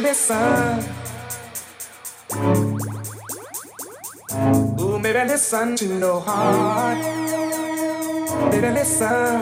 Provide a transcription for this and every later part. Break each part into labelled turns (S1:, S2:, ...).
S1: listen. Ooh, maybe listen to your heart. Baby, listen.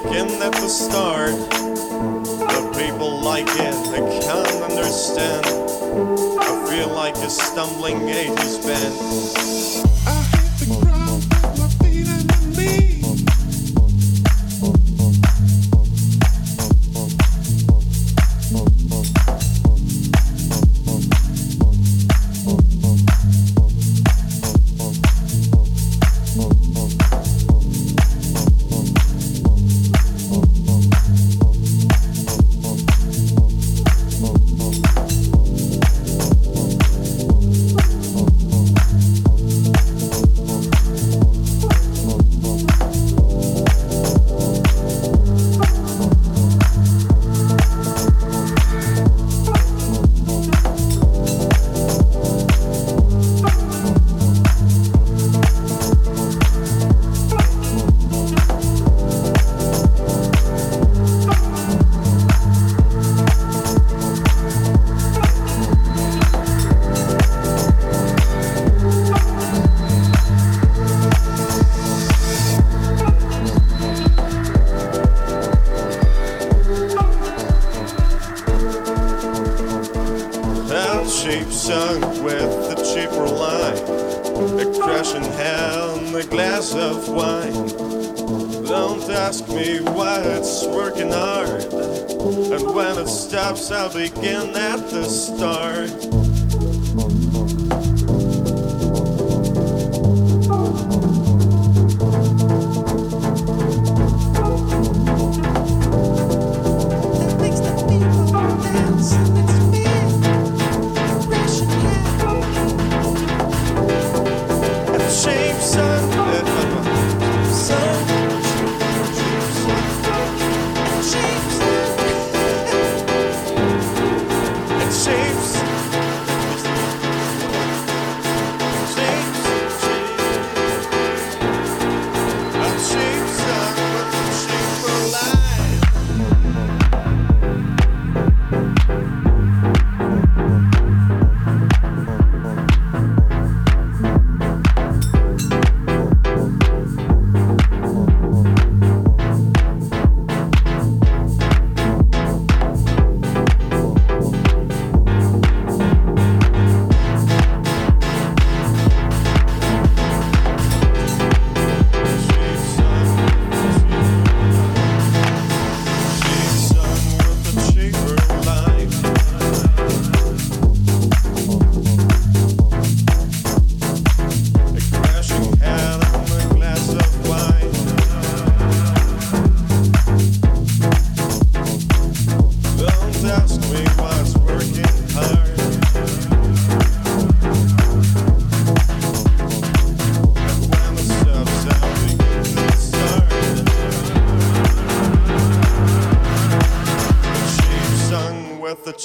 S2: only.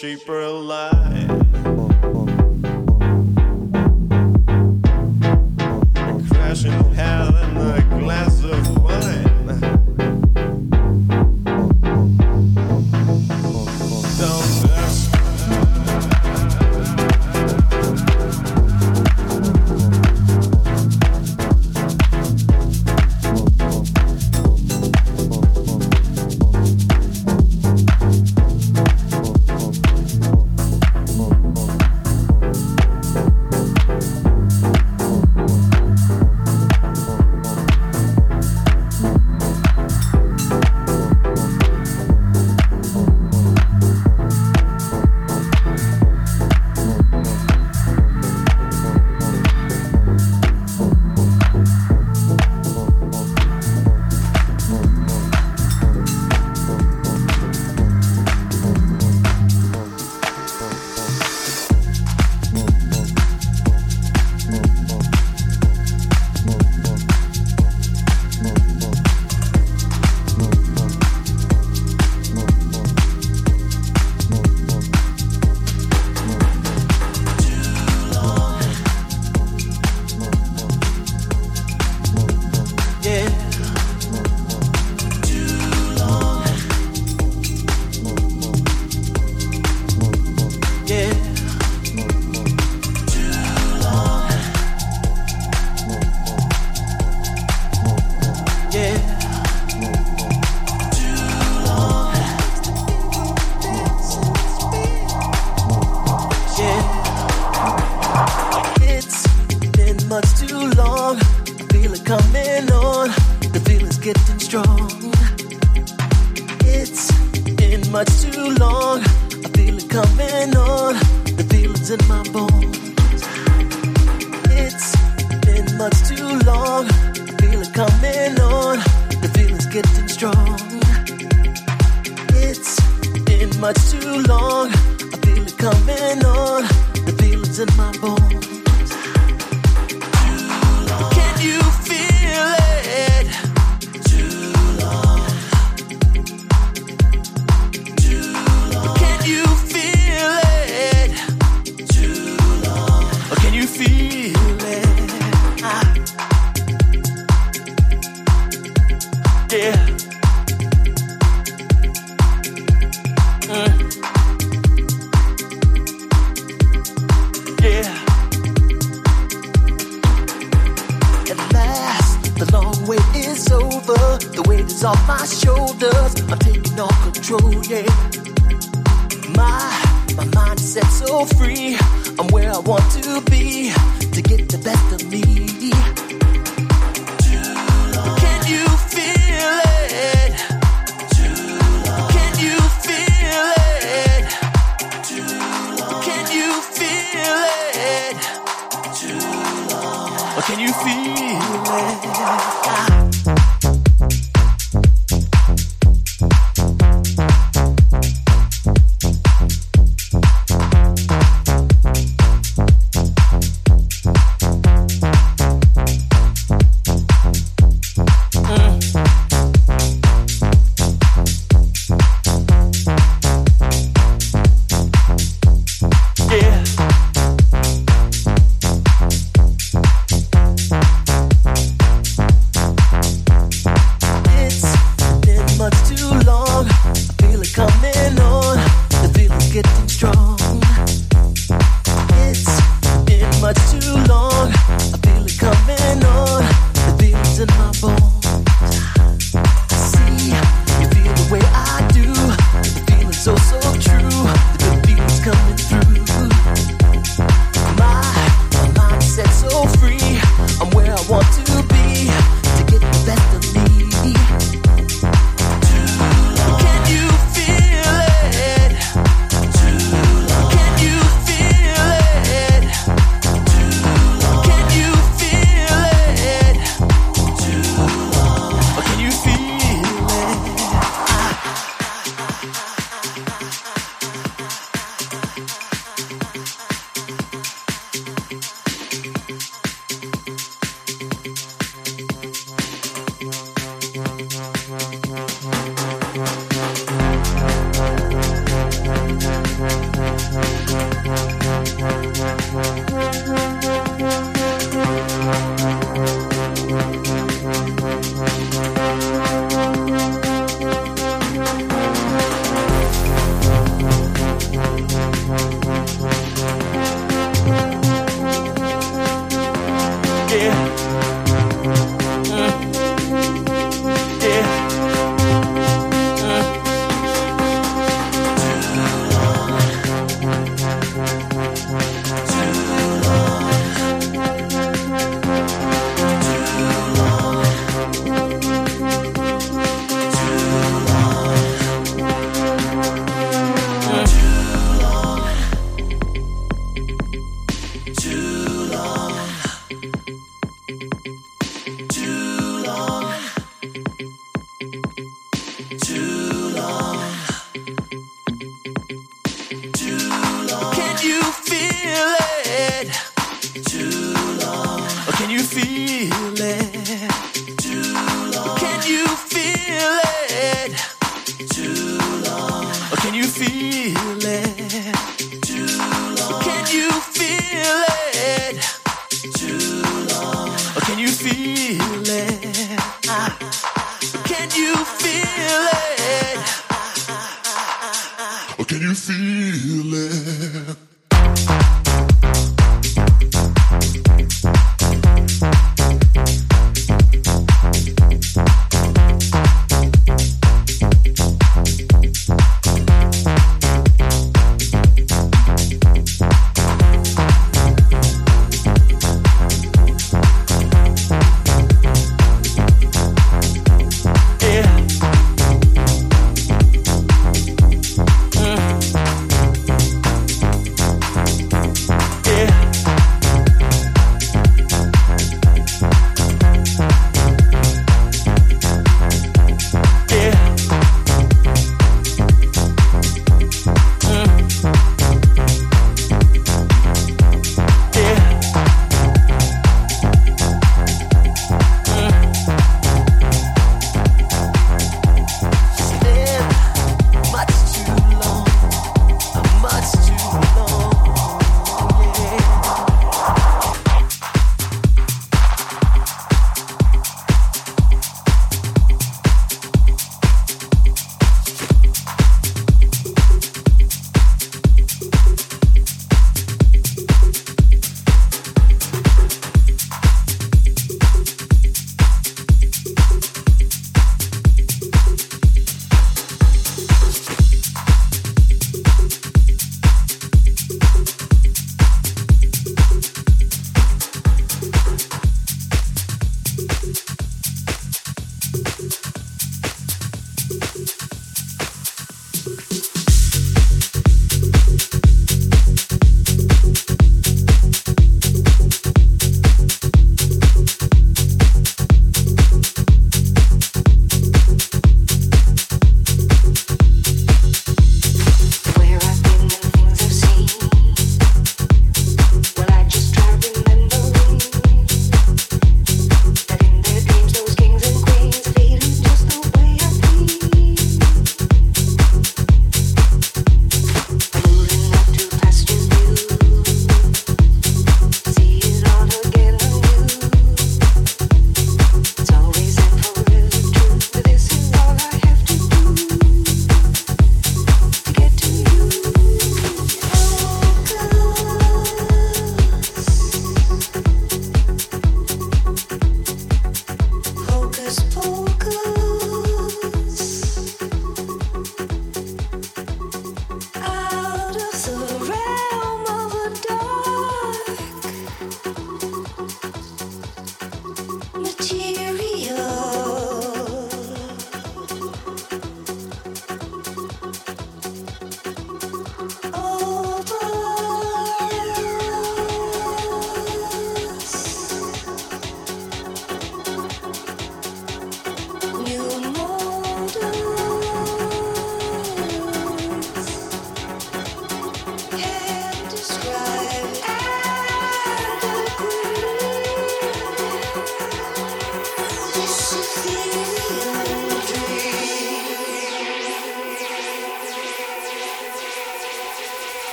S3: Cheaper alive.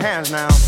S4: Your hands now.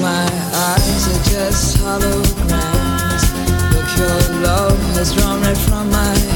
S5: My
S6: eyes are just
S7: holograms. Look, your love has drawn right from my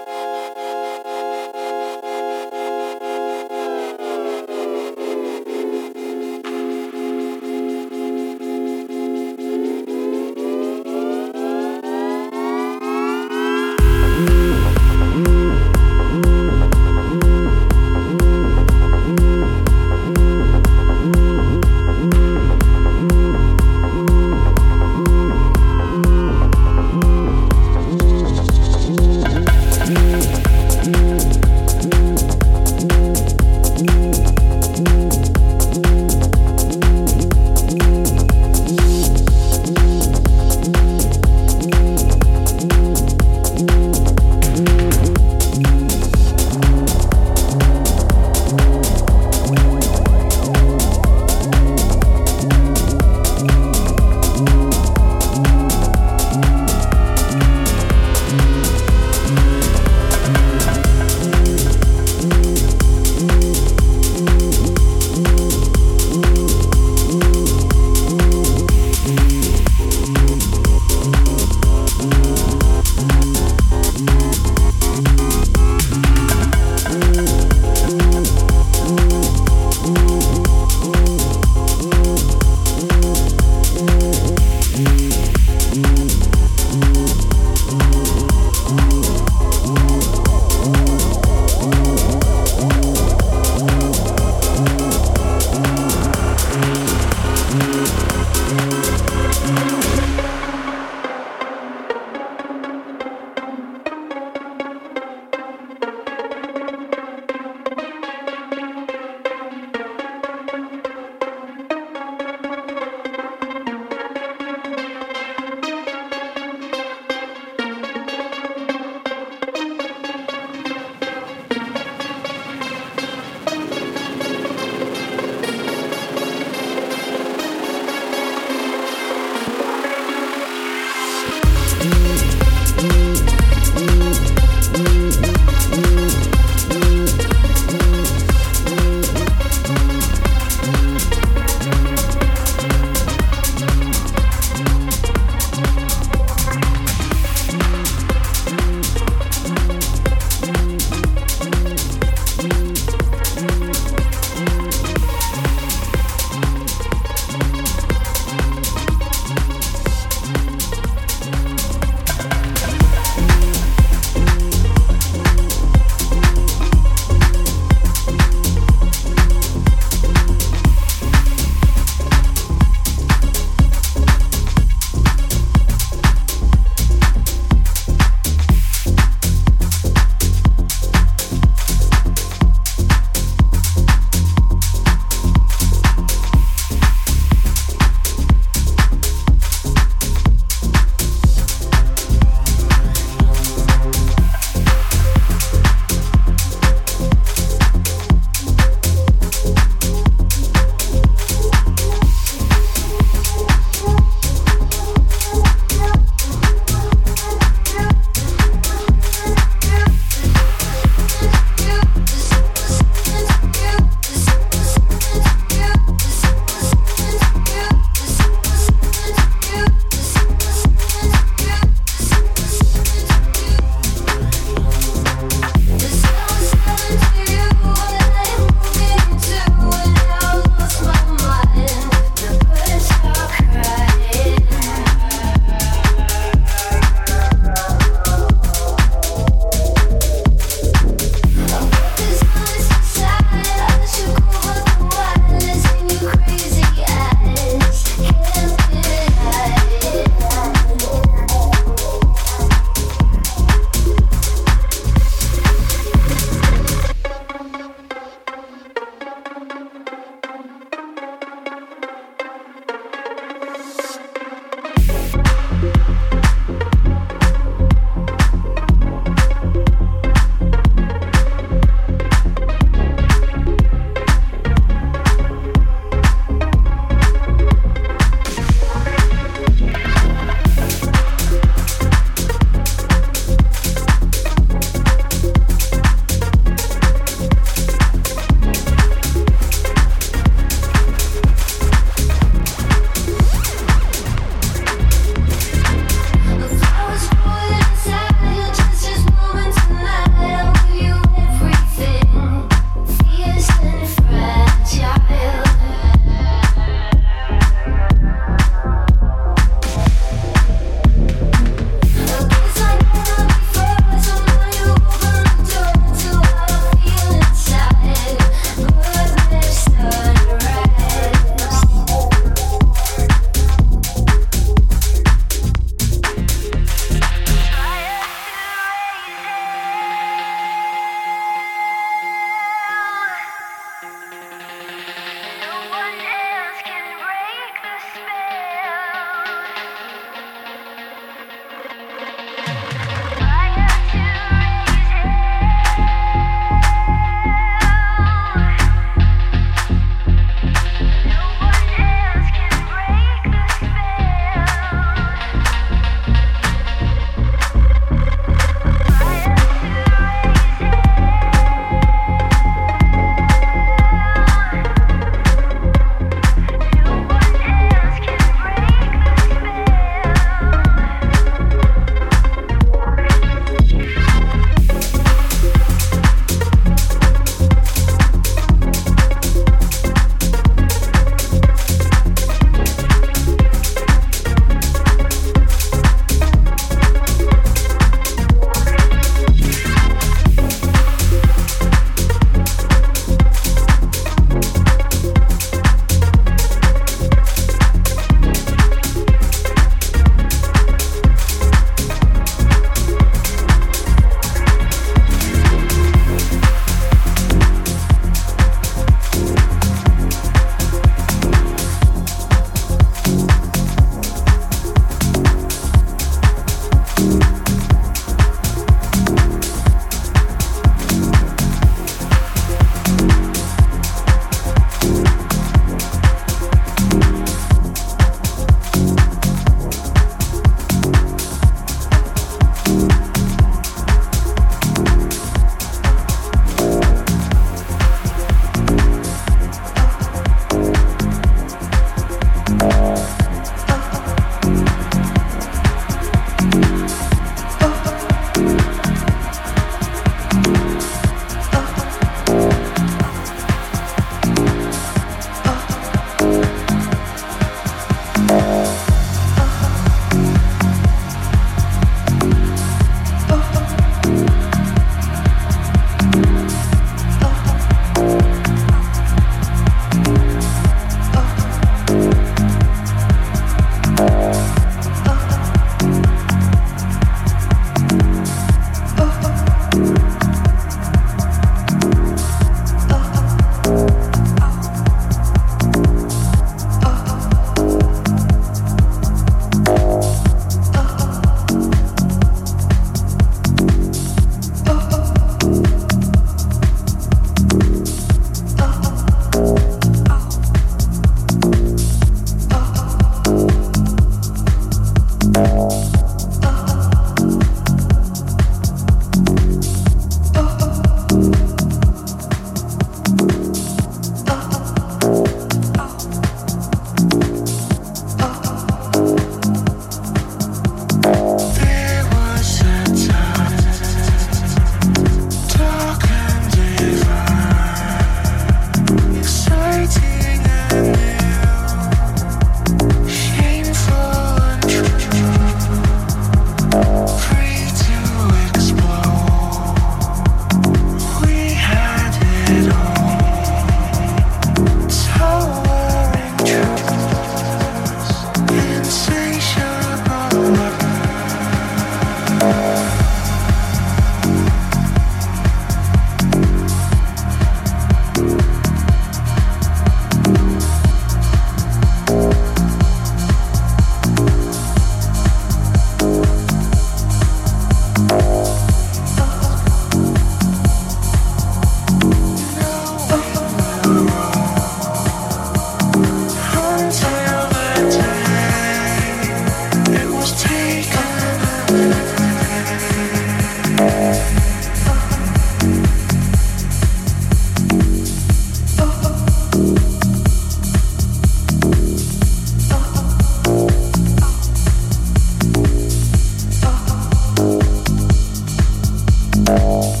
S7: Música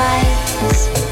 S7: sacrifice